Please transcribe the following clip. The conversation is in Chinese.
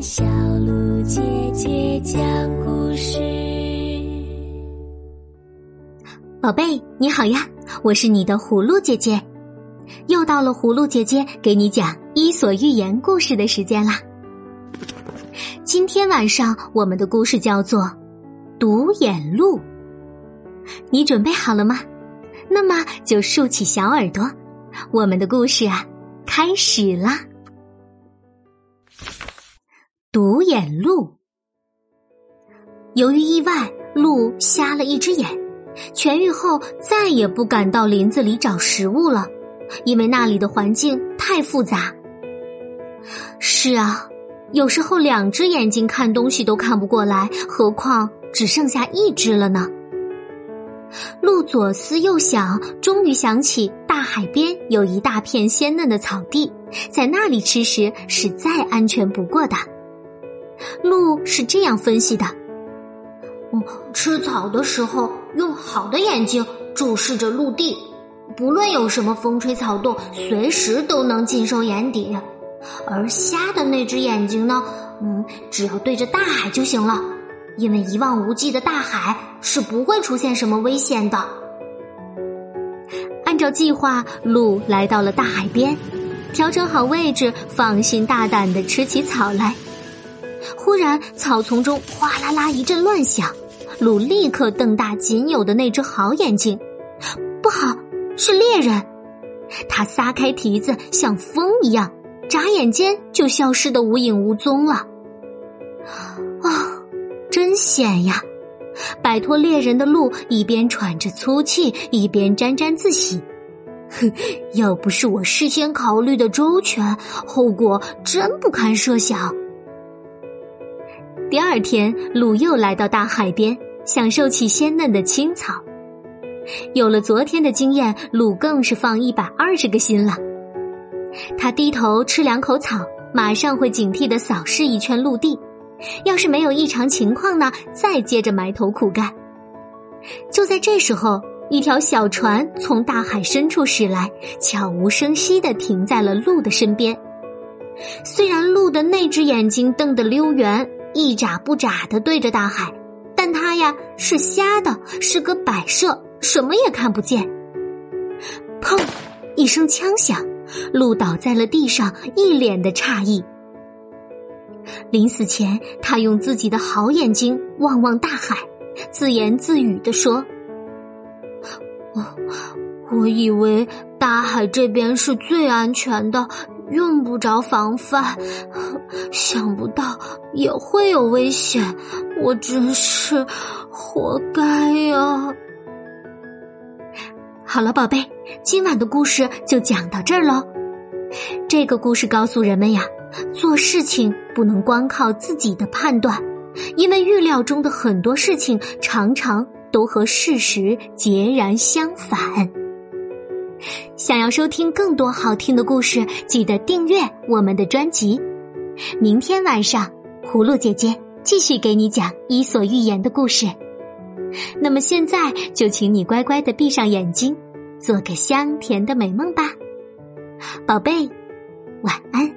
小鹿姐姐讲故事。宝贝，你好呀，我是你的葫芦姐姐，又到了葫芦姐姐给你讲《伊索寓言》故事的时间啦。今天晚上我们的故事叫做《独眼鹿》，你准备好了吗？那么就竖起小耳朵，我们的故事啊开始啦！独眼鹿，由于意外，鹿瞎了一只眼，痊愈后再也不敢到林子里找食物了，因为那里的环境太复杂。是啊。有时候两只眼睛看东西都看不过来，何况只剩下一只了呢？鹿左思右想，终于想起大海边有一大片鲜嫩的草地，在那里吃食是再安全不过的。鹿是这样分析的：嗯，吃草的时候用好的眼睛注视着陆地，不论有什么风吹草动，随时都能尽收眼底。而瞎的那只眼睛呢？嗯，只要对着大海就行了，因为一望无际的大海是不会出现什么危险的。按照计划，鹿来到了大海边，调整好位置，放心大胆的吃起草来。忽然，草丛中哗啦啦一阵乱响，鹿立刻瞪大仅有的那只好眼睛，不好，是猎人！他撒开蹄子，像风一样。眨眼间就消失的无影无踪了，啊，真险呀！摆脱猎人的鹿一边喘着粗气，一边沾沾自喜。哼，要不是我事先考虑的周全，后果真不堪设想。第二天，鹿又来到大海边，享受起鲜嫩的青草。有了昨天的经验，鹿更是放一百二十个心了。他低头吃两口草，马上会警惕的扫视一圈陆地，要是没有异常情况呢，再接着埋头苦干。就在这时候，一条小船从大海深处驶来，悄无声息的停在了鹿的身边。虽然鹿的那只眼睛瞪得溜圆，一眨不眨的对着大海，但他呀是瞎的，是个摆设，什么也看不见。砰！一声枪响。鹿倒在了地上，一脸的诧异。临死前，他用自己的好眼睛望望大海，自言自语的说：“我我以为大海这边是最安全的，用不着防范，想不到也会有危险，我真是活该呀！”好了，宝贝，今晚的故事就讲到这儿喽。这个故事告诉人们呀，做事情不能光靠自己的判断，因为预料中的很多事情常常都和事实截然相反。想要收听更多好听的故事，记得订阅我们的专辑。明天晚上，葫芦姐姐继续给你讲《伊索寓言》的故事。那么现在就请你乖乖的闭上眼睛，做个香甜的美梦吧，宝贝，晚安。